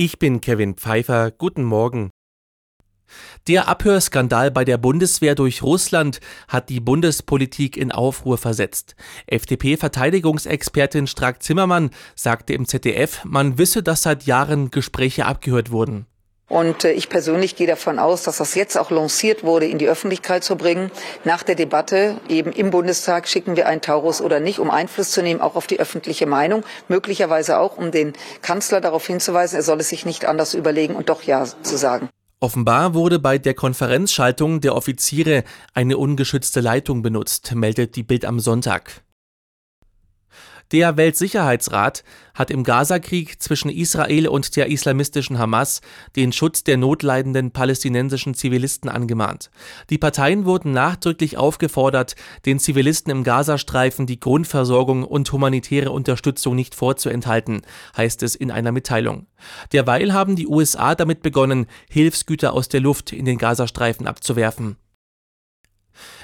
Ich bin Kevin Pfeiffer. Guten Morgen. Der Abhörskandal bei der Bundeswehr durch Russland hat die Bundespolitik in Aufruhr versetzt. FDP-Verteidigungsexpertin Strack-Zimmermann sagte im ZDF, man wisse, dass seit Jahren Gespräche abgehört wurden. Und äh, ich persönlich gehe davon aus, dass das jetzt auch lanciert wurde, in die Öffentlichkeit zu bringen. Nach der Debatte eben im Bundestag schicken wir einen Taurus oder nicht, um Einfluss zu nehmen, auch auf die öffentliche Meinung. Möglicherweise auch, um den Kanzler darauf hinzuweisen, er soll es sich nicht anders überlegen und doch Ja zu sagen. Offenbar wurde bei der Konferenzschaltung der Offiziere eine ungeschützte Leitung benutzt, meldet die Bild am Sonntag. Der Weltsicherheitsrat hat im Gazakrieg zwischen Israel und der islamistischen Hamas den Schutz der notleidenden palästinensischen Zivilisten angemahnt. Die Parteien wurden nachdrücklich aufgefordert, den Zivilisten im Gazastreifen die Grundversorgung und humanitäre Unterstützung nicht vorzuenthalten, heißt es in einer Mitteilung. Derweil haben die USA damit begonnen, Hilfsgüter aus der Luft in den Gazastreifen abzuwerfen.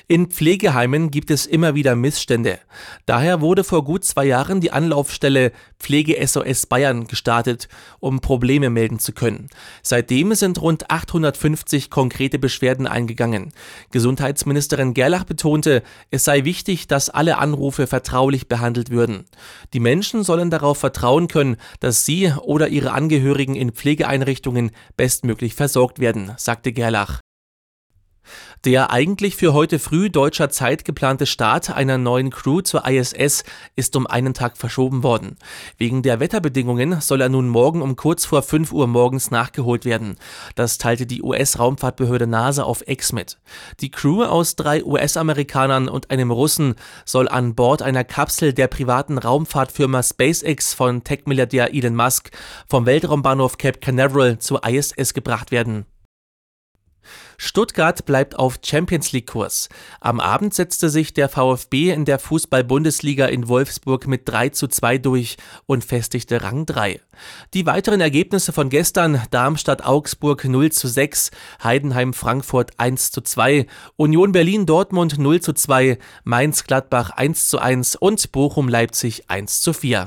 In Pflegeheimen gibt es immer wieder Missstände. Daher wurde vor gut zwei Jahren die Anlaufstelle Pflege SOS Bayern gestartet, um Probleme melden zu können. Seitdem sind rund 850 konkrete Beschwerden eingegangen. Gesundheitsministerin Gerlach betonte, es sei wichtig, dass alle Anrufe vertraulich behandelt würden. Die Menschen sollen darauf vertrauen können, dass sie oder ihre Angehörigen in Pflegeeinrichtungen bestmöglich versorgt werden, sagte Gerlach. Der eigentlich für heute früh deutscher Zeit geplante Start einer neuen Crew zur ISS ist um einen Tag verschoben worden. Wegen der Wetterbedingungen soll er nun morgen um kurz vor 5 Uhr morgens nachgeholt werden. Das teilte die US-Raumfahrtbehörde NASA auf X mit. Die Crew aus drei US-Amerikanern und einem Russen soll an Bord einer Kapsel der privaten Raumfahrtfirma SpaceX von Tech-Milliardär Elon Musk vom Weltraumbahnhof Cape Canaveral zur ISS gebracht werden. Stuttgart bleibt auf Champions League Kurs. Am Abend setzte sich der VfB in der Fußball-Bundesliga in Wolfsburg mit 3 zu 2 durch und festigte Rang 3. Die weiteren Ergebnisse von gestern Darmstadt-Augsburg 0 zu 6, Heidenheim-Frankfurt 1 zu 2, Union Berlin-Dortmund 0 zu 2, Mainz-Gladbach 1 zu 1 und Bochum-Leipzig 1 zu 4.